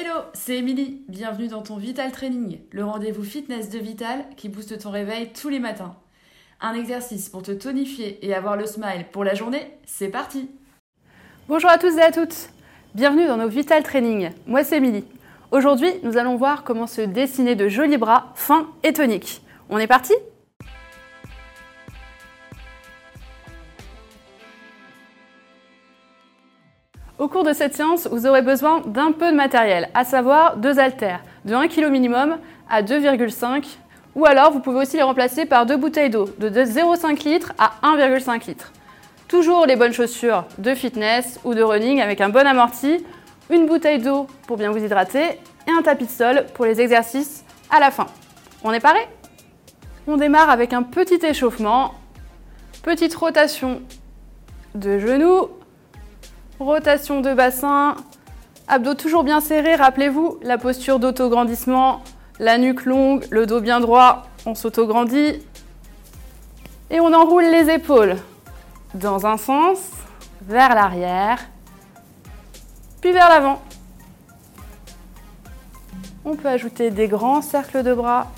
Hello, c'est Émilie. Bienvenue dans ton Vital Training, le rendez-vous fitness de Vital qui booste ton réveil tous les matins. Un exercice pour te tonifier et avoir le smile pour la journée, c'est parti Bonjour à tous et à toutes Bienvenue dans nos Vital Training. Moi c'est Émilie. Aujourd'hui, nous allons voir comment se dessiner de jolis bras fins et toniques. On est parti? Au cours de cette séance, vous aurez besoin d'un peu de matériel, à savoir deux haltères, de 1 kg minimum à 2,5 ou alors vous pouvez aussi les remplacer par deux bouteilles d'eau de 0,5 litres à 1,5 litre. Toujours les bonnes chaussures de fitness ou de running avec un bon amorti, une bouteille d'eau pour bien vous hydrater et un tapis de sol pour les exercices à la fin. On est paré? On démarre avec un petit échauffement, petite rotation de genoux, rotation de bassin, abdos toujours bien serrés. Rappelez-vous la posture d'autograndissement, la nuque longue, le dos bien droit, on s'autograndit. Et on enroule les épaules dans un sens, vers l'arrière, puis vers l'avant. On peut ajouter des grands cercles de bras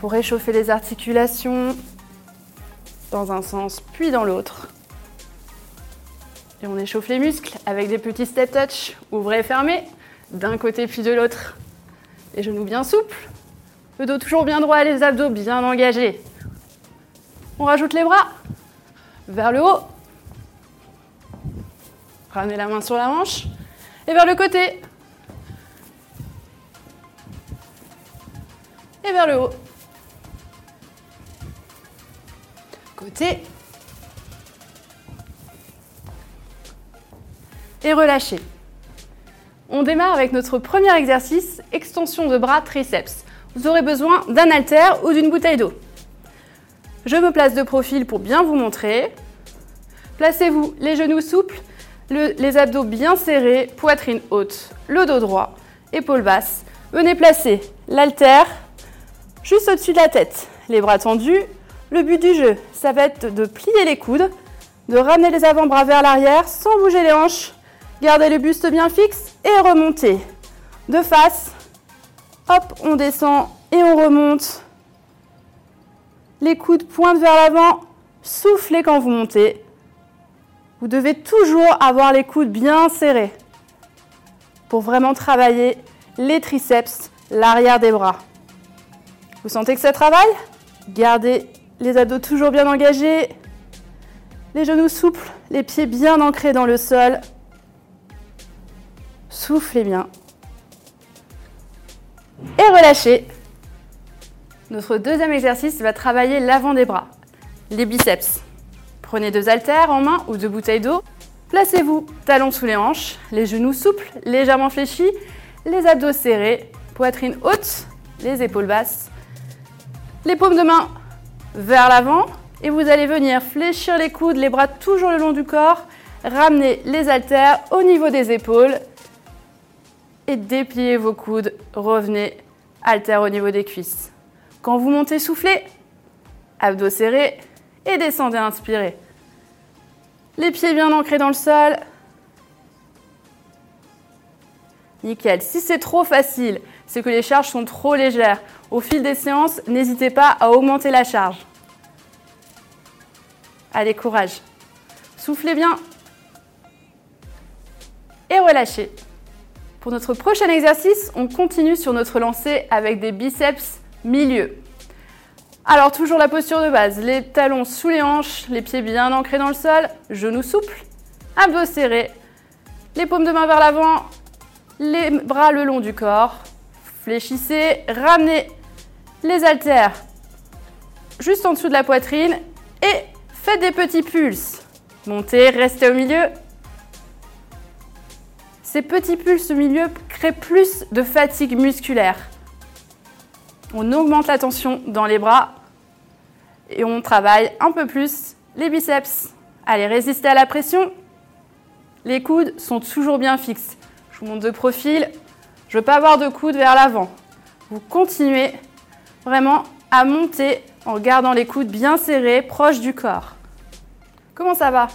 pour réchauffer les articulations dans un sens puis dans l'autre. Et on échauffe les muscles avec des petits step touch, ouvrez et fermez, d'un côté puis de l'autre. Les genoux bien souples, le dos toujours bien droit, les abdos bien engagés. On rajoute les bras vers le haut. Ramenez la main sur la hanche et vers le côté. Et vers le haut. Côté et relâchez. On démarre avec notre premier exercice, extension de bras triceps. Vous aurez besoin d'un haltère ou d'une bouteille d'eau. Je me place de profil pour bien vous montrer. Placez-vous les genoux souples, les abdos bien serrés, poitrine haute, le dos droit, épaules basses. Venez placer l'haltère juste au-dessus de la tête, les bras tendus. Le but du jeu, ça va être de plier les coudes, de ramener les avant-bras vers l'arrière sans bouger les hanches Gardez le buste bien fixe et remontez. De face. Hop, on descend et on remonte. Les coudes pointent vers l'avant. Soufflez quand vous montez. Vous devez toujours avoir les coudes bien serrés pour vraiment travailler les triceps, l'arrière des bras. Vous sentez que ça travaille? Gardez les ados toujours bien engagés, les genoux souples, les pieds bien ancrés dans le sol. Soufflez bien. Et relâchez. Notre deuxième exercice va travailler l'avant des bras, les biceps. Prenez deux haltères en main ou deux bouteilles d'eau. Placez-vous talons sous les hanches, les genoux souples, légèrement fléchis, les abdos serrés, poitrine haute, les épaules basses. Les paumes de main vers l'avant et vous allez venir fléchir les coudes, les bras toujours le long du corps, ramener les haltères au niveau des épaules et dépliez vos coudes. Revenez, haltère au niveau des cuisses. Quand vous montez, soufflez, abdos serrés et descendez, inspirez. Les pieds bien ancrés dans le sol. Nickel. Si c'est trop facile, c'est que les charges sont trop légères. Au fil des séances, n'hésitez pas à augmenter la charge. Allez, courage. Soufflez bien. Et relâchez. Pour notre prochain exercice, on continue sur notre lancée avec des biceps milieu. Alors toujours la posture de base, les talons sous les hanches, les pieds bien ancrés dans le sol, genoux souples, abdos serrés, les paumes de main vers l'avant, les bras le long du corps. Fléchissez, ramenez les haltères juste en dessous de la poitrine et faites des petits pulses. Montez, restez au milieu, ces petits pulses au milieu créent plus de fatigue musculaire. On augmente la tension dans les bras et on travaille un peu plus les biceps. Allez, résistez à la pression. Les coudes sont toujours bien fixes. Je vous montre de profil. Je ne veux pas avoir de coudes vers l'avant. Vous continuez vraiment à monter en gardant les coudes bien serrés, proches du corps. Comment ça va?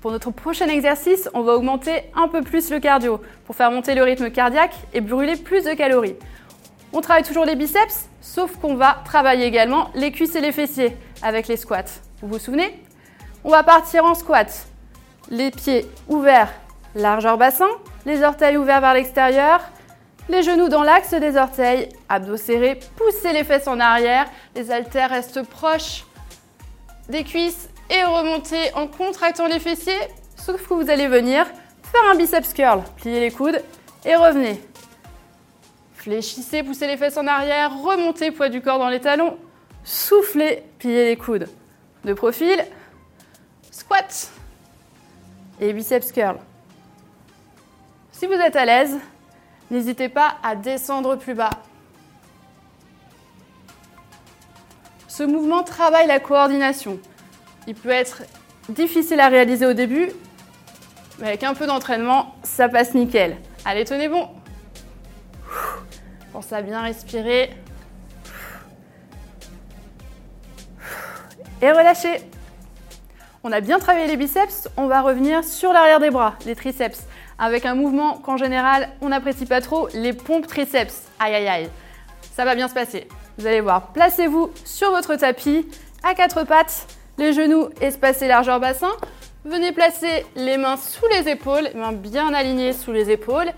Pour notre prochain exercice, on va augmenter un peu plus le cardio pour faire monter le rythme cardiaque et brûler plus de calories. On travaille toujours les biceps, sauf qu'on va travailler également les cuisses et les fessiers avec les squats. Vous vous souvenez? On va partir en squat. Les pieds ouverts, largeur bassin, les orteils ouverts vers l'extérieur, les genoux dans l'axe des orteils, abdos serrés, poussez les fesses en arrière, les haltères restent proches des cuisses et remontez en contractant les fessiers, sauf que vous allez venir faire un biceps curl, pliez les coudes et revenez. Fléchissez, poussez les fesses en arrière, remontez poids du corps dans les talons, soufflez, pliez les coudes. De profil, squat et biceps curl. Si vous êtes à l'aise, N'hésitez pas à descendre plus bas. Ce mouvement travaille la coordination. Il peut être difficile à réaliser au début, mais avec un peu d'entraînement, ça passe nickel. Allez, tenez bon. Pensez à bien respirer. Et relâchez. On a bien travaillé les biceps, on va revenir sur l'arrière des bras, les triceps avec un mouvement qu'en général on n'apprécie pas trop, les pompes triceps. Aïe aïe aïe, ça va bien se passer. Vous allez voir, placez-vous sur votre tapis à quatre pattes, les genoux espacés largeur bassin. Venez placer les mains sous les épaules, les mains bien alignées sous les épaules,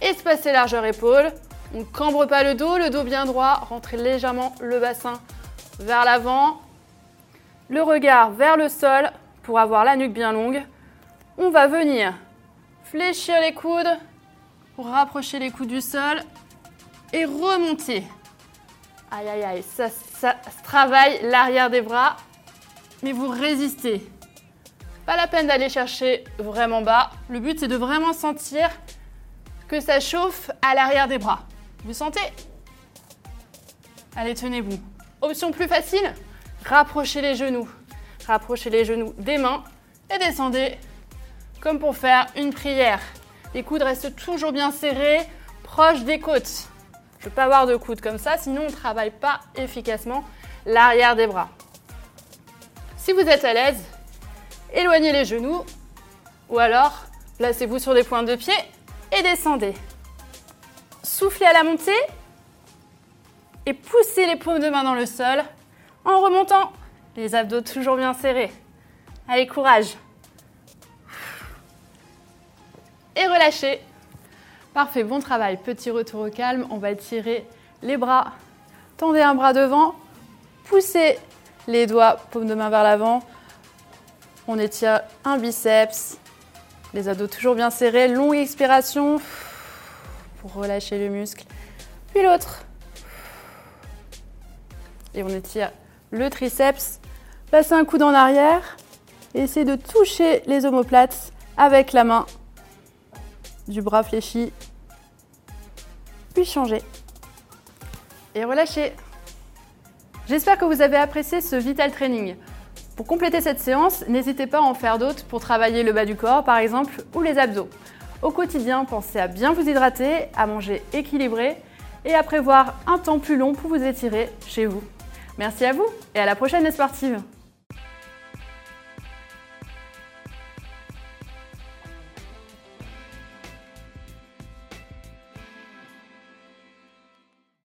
espacez largeur épaules. On ne cambre pas le dos, le dos bien droit, rentrez légèrement le bassin vers l'avant, le regard vers le sol pour avoir la nuque bien longue. On va venir Fléchir les coudes rapprocher les coudes du sol et remonter. Aïe aïe aïe, ça, ça travaille l'arrière des bras, mais vous résistez. Pas la peine d'aller chercher vraiment bas. Le but c'est de vraiment sentir que ça chauffe à l'arrière des bras. Vous sentez? Allez, tenez-vous. Option plus facile, rapprochez les genoux. Rapprochez les genoux des mains et descendez comme pour faire une prière. Les coudes restent toujours bien serrés, proches des côtes. Je ne veux pas avoir de coudes comme ça, sinon on ne travaille pas efficacement l'arrière des bras. Si vous êtes à l'aise, éloignez les genoux ou alors placez-vous sur des pointes de pied et descendez. Soufflez à la montée et poussez les paumes de main dans le sol en remontant. Les abdos toujours bien serrés. Allez, courage. et relâchez. Parfait, bon travail. Petit retour au calme. On va tirer les bras. Tendez un bras devant. Poussez les doigts, paume de main vers l'avant. On étire un biceps. Les abdos toujours bien serrés. Longue expiration pour relâcher le muscle. Puis l'autre. Et on étire le triceps. Passez un coude en arrière. essayez de toucher les omoplates avec la main du bras fléchi, puis changer. Et relâcher. J'espère que vous avez apprécié ce Vital Training. Pour compléter cette séance, n'hésitez pas à en faire d'autres pour travailler le bas du corps par exemple ou les abdos. Au quotidien, pensez à bien vous hydrater, à manger équilibré et à prévoir un temps plus long pour vous étirer chez vous. Merci à vous et à la prochaine les sportives